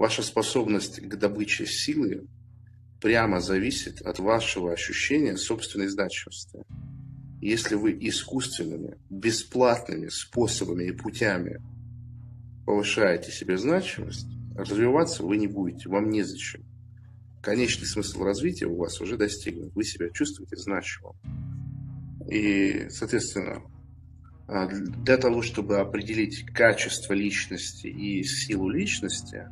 Ваша способность к добыче силы прямо зависит от вашего ощущения собственной значимости. Если вы искусственными, бесплатными способами и путями повышаете себе значимость, развиваться вы не будете, вам незачем. Конечный смысл развития у вас уже достигнут, вы себя чувствуете значимым. И, соответственно, а, для того, чтобы определить качество личности и силу личности,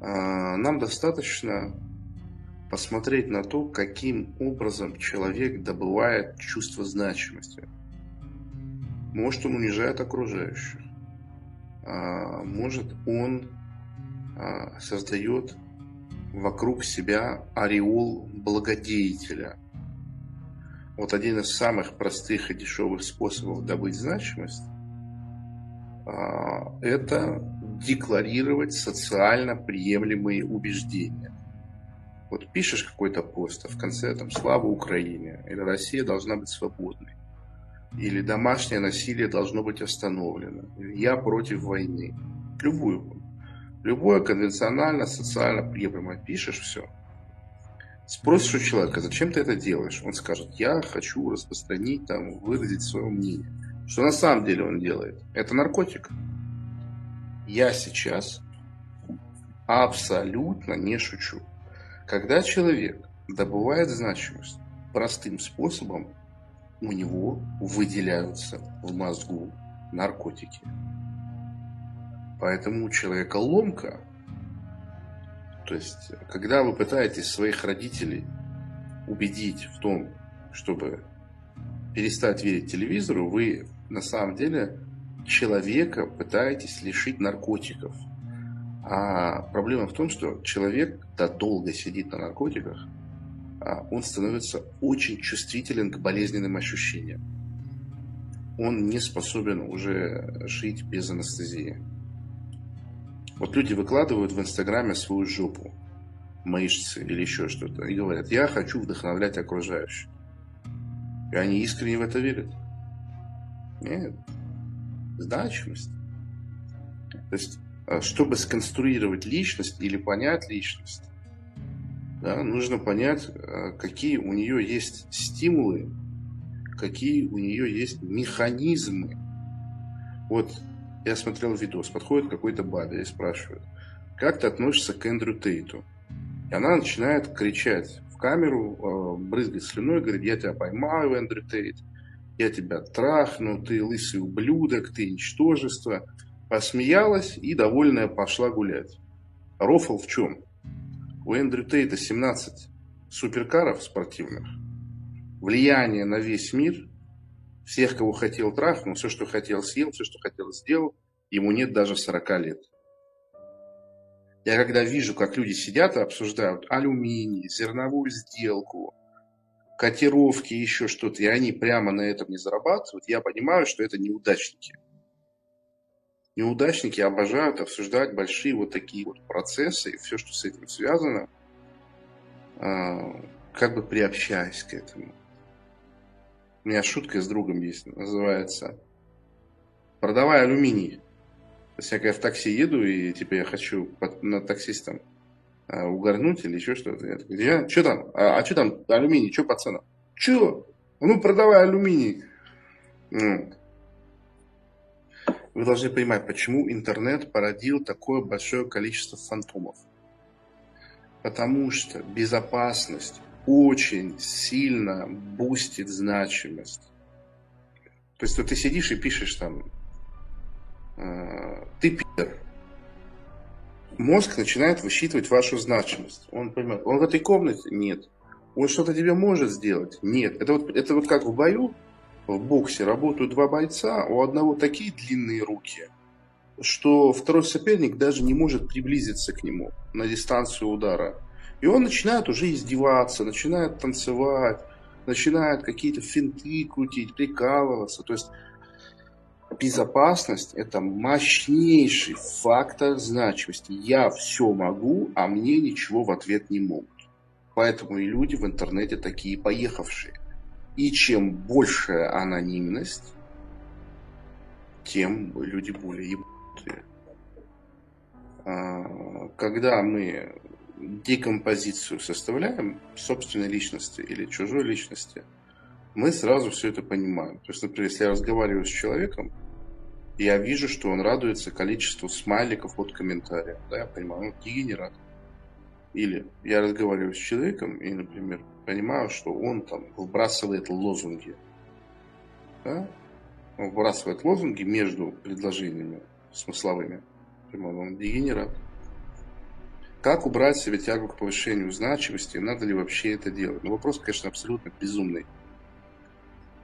нам достаточно посмотреть на то, каким образом человек добывает чувство значимости. Может, он унижает окружающих. А, может, он создает вокруг себя ореол благодетеля – вот один из самых простых и дешевых способов добыть значимость а, – это декларировать социально приемлемые убеждения. Вот пишешь какой-то пост, а в конце там «Слава Украине» или «Россия должна быть свободной» или «Домашнее насилие должно быть остановлено» или «Я против войны». Любую. Любое конвенционально, социально приемлемое пишешь, все – Спросишь у человека, зачем ты это делаешь? Он скажет, я хочу распространить, там, выразить свое мнение. Что на самом деле он делает? Это наркотик. Я сейчас абсолютно не шучу. Когда человек добывает значимость простым способом, у него выделяются в мозгу наркотики. Поэтому у человека ломка то есть, когда вы пытаетесь своих родителей убедить в том, чтобы перестать верить телевизору, вы на самом деле человека пытаетесь лишить наркотиков. А проблема в том, что человек, когда долго сидит на наркотиках, а он становится очень чувствителен к болезненным ощущениям. Он не способен уже жить без анестезии. Вот люди выкладывают в Инстаграме свою жопу, мышцы или еще что-то, и говорят, я хочу вдохновлять окружающих. И они искренне в это верят. Нет. Значимость. То есть, а, чтобы сконструировать личность или понять личность, да, нужно понять, а, какие у нее есть стимулы, какие у нее есть механизмы. Вот я смотрел видос, подходит какой-то бабе и спрашивает, как ты относишься к Эндрю Тейту? И она начинает кричать в камеру, э, брызгать слюной, говорит, я тебя поймаю, Эндрю Тейт, я тебя трахну, ты лысый ублюдок, ты ничтожество. Посмеялась и, довольная, пошла гулять. Рофл в чем? У Эндрю Тейта 17 суперкаров спортивных, влияние на весь мир, всех, кого хотел, трахнул, все, что хотел, съел, все, что хотел, сделал. Ему нет даже 40 лет. Я когда вижу, как люди сидят и обсуждают алюминий, зерновую сделку, котировки, еще что-то, и они прямо на этом не зарабатывают, я понимаю, что это неудачники. Неудачники обожают обсуждать большие вот такие вот процессы и все, что с этим связано, а, как бы приобщаясь к этому. У меня шутка с другом есть, называется «Продавай алюминий». То есть я когда в такси еду, и типа я хочу под, на таксистом угорнуть или еще что-то. Я такой, я, что там? А, а что там алюминий? Что по ценам? Че? Ну, продавай алюминий. Ну. Вы должны понимать, почему интернет породил такое большое количество фантомов. Потому что безопасность очень сильно бустит значимость. То есть вот ты сидишь и пишешь там, э, ты пидор. Мозг начинает высчитывать вашу значимость. Он понимает, он в этой комнате? Нет. Он что-то тебе может сделать? Нет. Это вот, это вот как в бою, в боксе работают два бойца, у одного такие длинные руки, что второй соперник даже не может приблизиться к нему на дистанцию удара. И он начинает уже издеваться, начинает танцевать, начинает какие-то финты крутить, прикалываться. То есть безопасность – это мощнейший фактор значимости. Я все могу, а мне ничего в ответ не могут. Поэтому и люди в интернете такие поехавшие. И чем больше анонимность, тем люди более ебанутые. А, когда мы декомпозицию составляем собственной личности или чужой личности, мы сразу все это понимаем. То есть, например, если я разговариваю с человеком, я вижу, что он радуется количеству смайликов от комментария. Да, я понимаю, он дегенерат. Или я разговариваю с человеком и, например, понимаю, что он там вбрасывает лозунги. Да? Он вбрасывает лозунги между предложениями смысловыми. Понимаю, он дегенерат. Как убрать себе тягу к повышению значимости? Надо ли вообще это делать? Ну, вопрос, конечно, абсолютно безумный.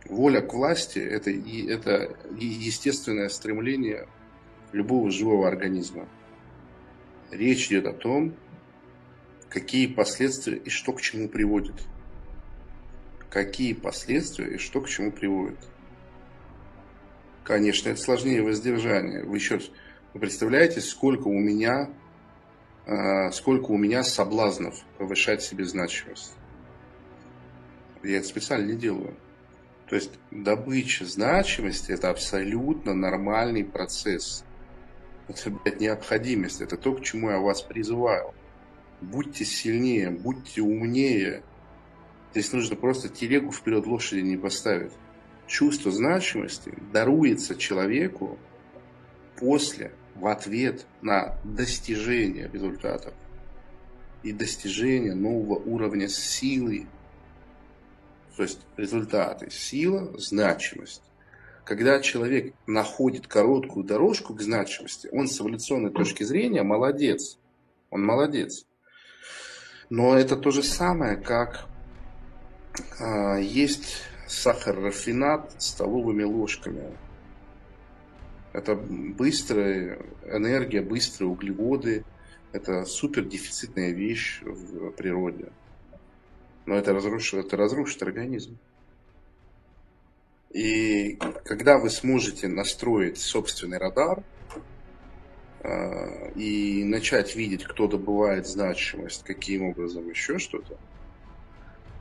Воля к власти – это, это естественное стремление любого живого организма. Речь идет о том, какие последствия и что к чему приводит. Какие последствия и что к чему приводит. Конечно, это сложнее воздержания. Вы еще вы представляете, сколько у меня, э, сколько у меня соблазнов повышать себе значимость. Я это специально не делаю. То есть добыча значимости – это абсолютно нормальный процесс. Это, блядь, необходимость. Это то, к чему я вас призываю. Будьте сильнее, будьте умнее. Здесь нужно просто телегу вперед лошади не поставить. Чувство значимости даруется человеку после, в ответ на достижение результатов и достижение нового уровня силы то есть результаты, сила, значимость. Когда человек находит короткую дорожку к значимости, он с эволюционной точки зрения молодец. Он молодец. Но это то же самое, как а, есть сахар-рафинат столовыми ложками. Это быстрая энергия, быстрые углеводы. Это супер дефицитная вещь в природе. Но это разрушит, это разрушит организм. И когда вы сможете настроить собственный радар э, и начать видеть, кто добывает значимость, каким образом еще что-то,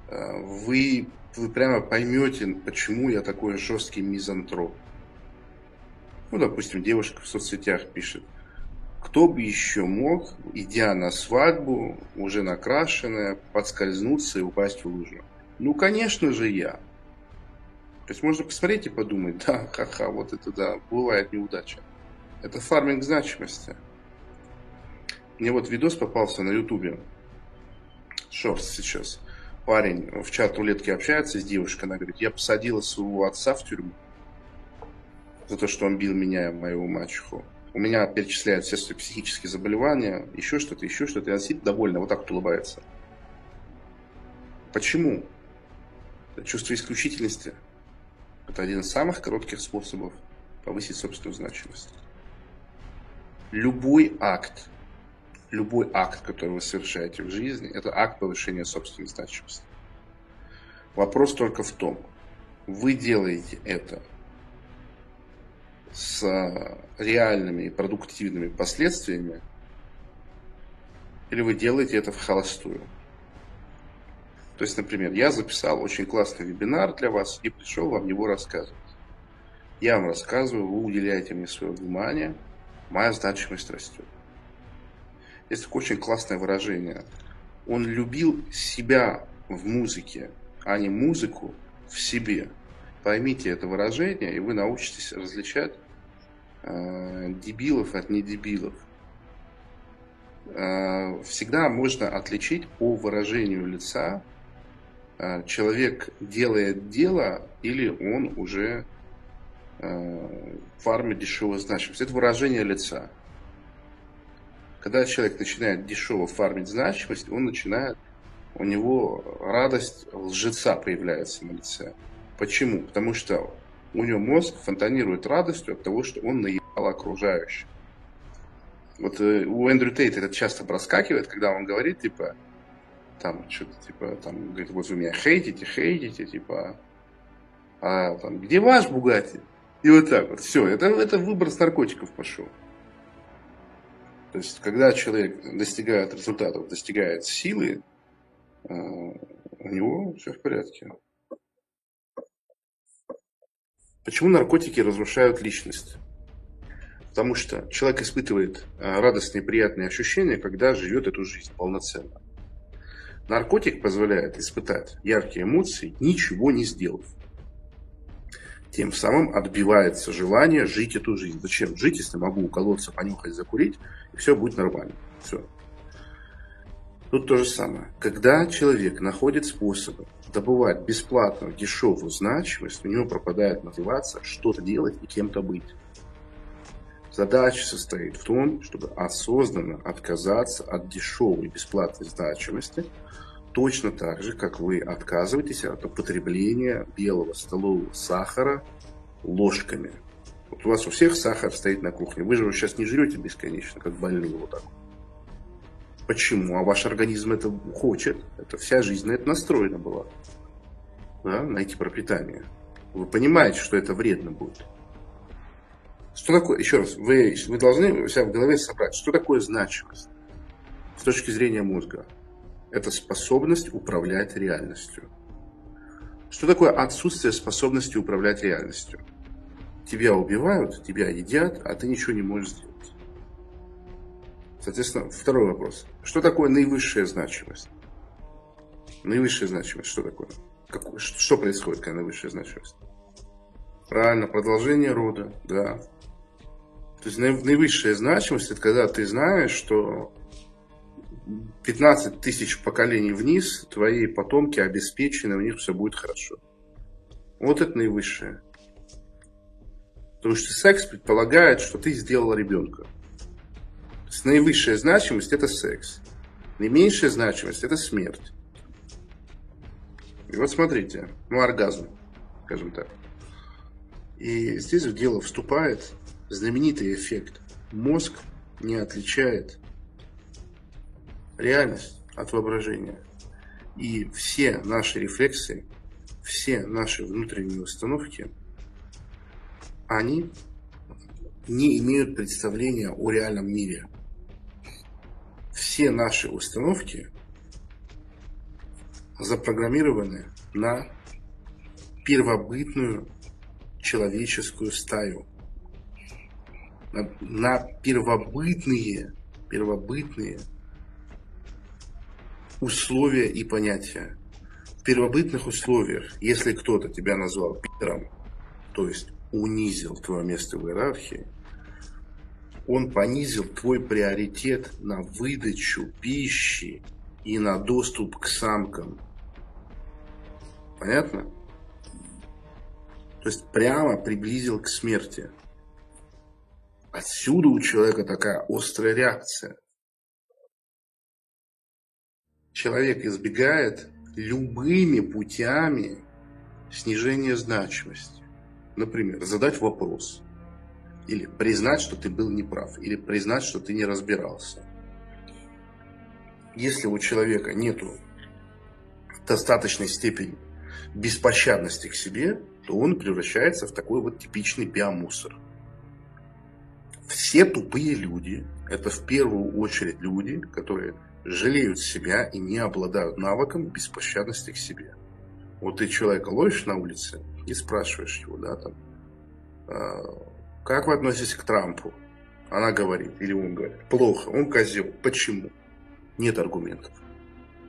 э, вы, вы прямо поймете, почему я такой жесткий мизантроп. Ну, допустим, девушка в соцсетях пишет, кто бы еще мог, идя на свадьбу, уже накрашенная, подскользнуться и упасть в лужу? Ну, конечно же, я. То есть можно посмотреть и подумать, да, ха-ха, вот это да, бывает неудача. Это фарминг значимости. Мне вот видос попался на ютубе, шорт сейчас. Парень в чат рулетки общается с девушкой, она говорит, я посадила своего отца в тюрьму за то, что он бил меня, моего мачеху у меня перечисляют все свои психические заболевания, еще что-то, еще что-то, и она сидит довольна, вот так вот улыбается. Почему? Чувство исключительности. Это один из самых коротких способов повысить собственную значимость. Любой акт, любой акт, который вы совершаете в жизни, это акт повышения собственной значимости. Вопрос только в том, вы делаете это с реальными и продуктивными последствиями, или вы делаете это в холостую. То есть, например, я записал очень классный вебинар для вас и пришел вам его рассказывать. Я вам рассказываю, вы уделяете мне свое внимание, моя значимость растет. Есть такое очень классное выражение. Он любил себя в музыке, а не музыку в себе. Поймите это выражение, и вы научитесь различать Э, дебилов от недебилов. Э, всегда можно отличить по выражению лица, э, человек делает дело или он уже фармит дешевую значимость. Это выражение лица. Когда человек начинает дешево фармить значимость, он начинает, у него радость лжеца появляется на лице. Почему? Потому что у него мозг фонтанирует радостью от того, что он наебал окружающих. Вот э, у Эндрю Тейта это часто проскакивает, когда он говорит, типа, там, что-то, типа, там, говорит, вот вы меня хейтите, хейтите, типа, а там, где ваш Бугати? И вот так вот, все, это, это выбор с наркотиков пошел. То есть, когда человек достигает результатов, достигает силы, э, у него все в порядке. Почему наркотики разрушают личность? Потому что человек испытывает э, радостные, приятные ощущения, когда живет эту жизнь полноценно. Наркотик позволяет испытать яркие эмоции, ничего не сделав. Тем самым отбивается желание жить эту жизнь. Зачем жить, если могу уколоться, понюхать, закурить, и все будет нормально. Все. Тут то же самое. Когда человек находит способы добывать бесплатную, дешевую значимость, у него пропадает мотивация что-то делать и кем-то быть. Задача состоит в том, чтобы осознанно отказаться от дешевой бесплатной значимости, точно так же, как вы отказываетесь от употребления белого столового сахара ложками. Вот у вас у всех сахар стоит на кухне. Вы же сейчас не жрете бесконечно, как больные вот так. Почему? А ваш организм это хочет. Это вся жизнь на это настроена была. Да, на эти пропитания. Вы понимаете, что это вредно будет. Что такое, еще раз, вы, вы должны себя в голове собрать, что такое значимость с точки зрения мозга. Это способность управлять реальностью. Что такое отсутствие способности управлять реальностью? Тебя убивают, тебя едят, а ты ничего не можешь сделать. Соответственно, второй вопрос. Что такое наивысшая значимость? Наивысшая значимость, что такое? Как, что происходит, когда наивысшая значимость? Правильно, продолжение рода, да. То есть наивысшая значимость, это когда ты знаешь, что 15 тысяч поколений вниз, твои потомки обеспечены, у них все будет хорошо. Вот это наивысшее. Потому что секс предполагает, что ты сделал ребенка. Есть наивысшая значимость – это секс. Наименьшая значимость – это смерть. И вот смотрите, ну оргазм, скажем так. И здесь в дело вступает знаменитый эффект. Мозг не отличает реальность от воображения. И все наши рефлексы, все наши внутренние установки, они не имеют представления о реальном мире. Все наши установки запрограммированы на первобытную человеческую стаю – на, на первобытные, первобытные условия и понятия. В первобытных условиях, если кто-то тебя назвал пидором, то есть унизил твое место в иерархии, он понизил твой приоритет на выдачу пищи и на доступ к самкам. Понятно? То есть прямо приблизил к смерти. Отсюда у человека такая острая реакция. Человек избегает любыми путями снижения значимости. Например, задать вопрос. Или признать, что ты был неправ. Или признать, что ты не разбирался. Если у человека нет достаточной степени беспощадности к себе, то он превращается в такой вот типичный биомусор – все тупые люди – это в первую очередь люди, которые жалеют себя и не обладают навыком беспощадности к себе. Вот ты человека ловишь на улице и спрашиваешь его, да, там, «А, как вы относитесь к Трампу? Она говорит, или он говорит, плохо, он козел. Почему? Нет аргументов.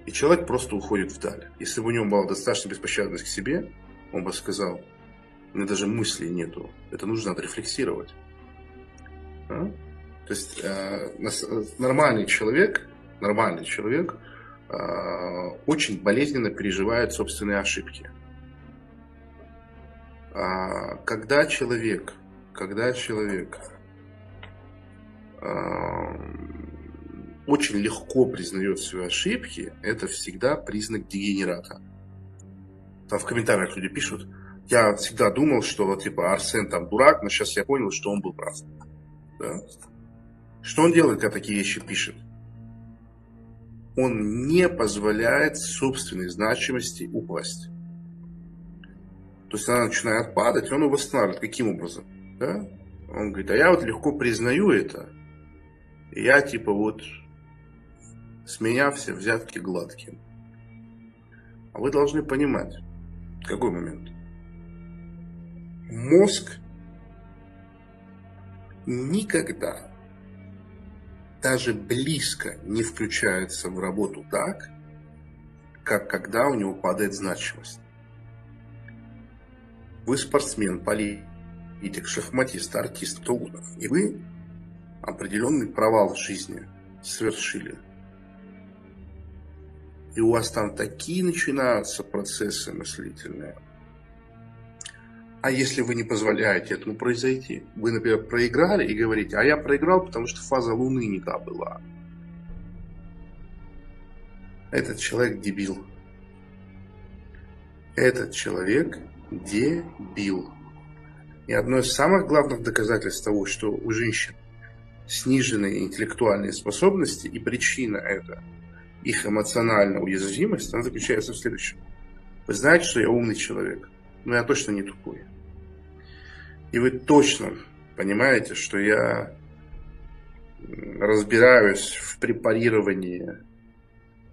И человек просто уходит вдаль. Если бы у него была достаточно беспощадность к себе, он бы сказал, у меня даже мыслей нету. Это нужно отрефлексировать. Да? То есть э, нормальный человек, нормальный человек э, очень болезненно переживает собственные ошибки. А когда человек, когда человек э, очень легко признает свои ошибки, это всегда признак дегенерата. Там в комментариях люди пишут, я всегда думал, что типа Арсен там дурак, но сейчас я понял, что он был прав. Да? Что он делает, когда такие вещи пишет? Он не позволяет собственной значимости упасть. То есть она начинает падать, он его восстанавливает. Каким образом? Да? Он говорит, а я вот легко признаю это. И я типа вот с меня все взятки гладкие. А вы должны понимать, какой момент. Мозг никогда даже близко не включается в работу так, как когда у него падает значимость. Вы спортсмен, политик, шахматист, артист, кто угодно. И вы определенный провал в жизни совершили. И у вас там такие начинаются процессы мыслительные. А если вы не позволяете этому произойти? Вы, например, проиграли и говорите, а я проиграл, потому что фаза Луны не та была. Этот человек дебил. Этот человек дебил. И одно из самых главных доказательств того, что у женщин сниженные интеллектуальные способности, и причина это их эмоциональная уязвимость, она заключается в следующем. Вы знаете, что я умный человек, но я точно не тупой. И вы точно понимаете, что я разбираюсь в препарировании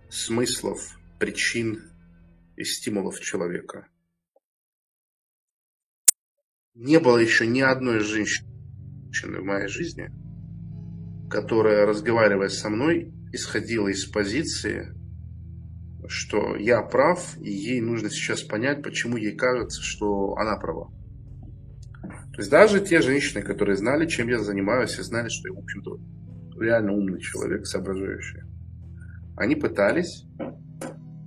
смыслов, причин и стимулов человека. Не было еще ни одной женщины в моей жизни, которая, разговаривая со мной, исходила из позиции, что я прав, и ей нужно сейчас понять, почему ей кажется, что она права. То есть даже те женщины, которые знали, чем я занимаюсь, и знали, что я, в общем-то, реально умный человек, соображающий, они пытались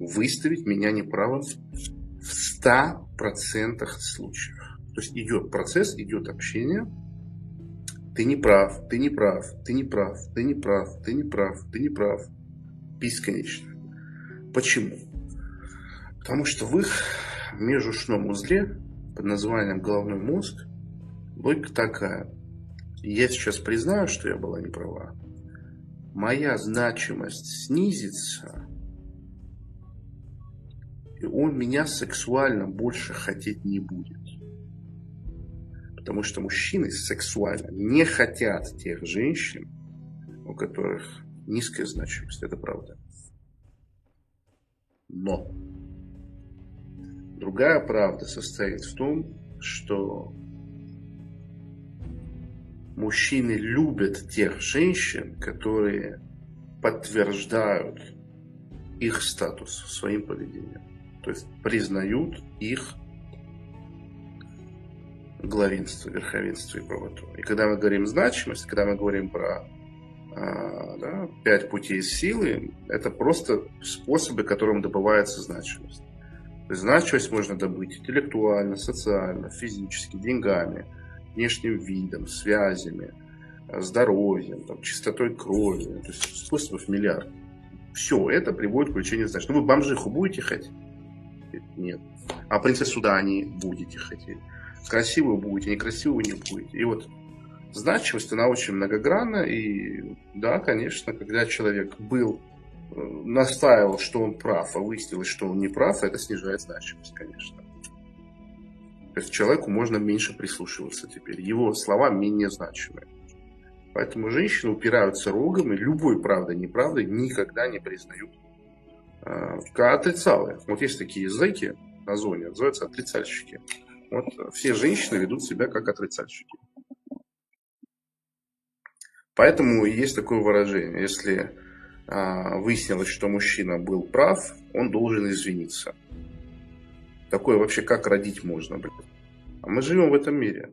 выставить меня неправым в 100% случаев. То есть идет процесс, идет общение. Ты не прав, ты не прав, ты не прав, ты не прав, ты не прав, ты не прав. Бесконечно. Почему? Потому что в их межушном узле под названием головной мозг логика такая. Я сейчас признаю, что я была не права. Моя значимость снизится, и он меня сексуально больше хотеть не будет. Потому что мужчины сексуально не хотят тех женщин, у которых низкая значимость. Это правда. Но другая правда состоит в том, что мужчины любят тех женщин, которые подтверждают их статус своим поведением. То есть признают их главенство, верховенство и правоту. И когда мы говорим значимость, когда мы говорим про а, да, пять путей силы, это просто способы, которым добывается значимость. То есть значимость можно добыть интеллектуально, социально, физически, деньгами, внешним видом, связями, здоровьем, там, чистотой крови. То есть способов миллиард. Все это приводит к увеличению значимости. Ну, вы бомжиху будете хотеть? Нет. А принцессу Дании будете хотеть красивую будете, некрасивую не будете. И вот значимость, она очень многогранна. И да, конечно, когда человек был, э, настаивал, что он прав, а выяснилось, что он не прав, это снижает значимость, конечно. То есть человеку можно меньше прислушиваться теперь. Его слова менее значимые. Поэтому женщины упираются рогом и любой правдой, неправдой никогда не признают э. Вот есть такие языки на зоне, называются отрицальщики. Вот все женщины ведут себя как отрицальщики. Поэтому есть такое выражение. Если а, выяснилось, что мужчина был прав, он должен извиниться. Такое вообще как родить можно, блин? А мы живем в этом мире.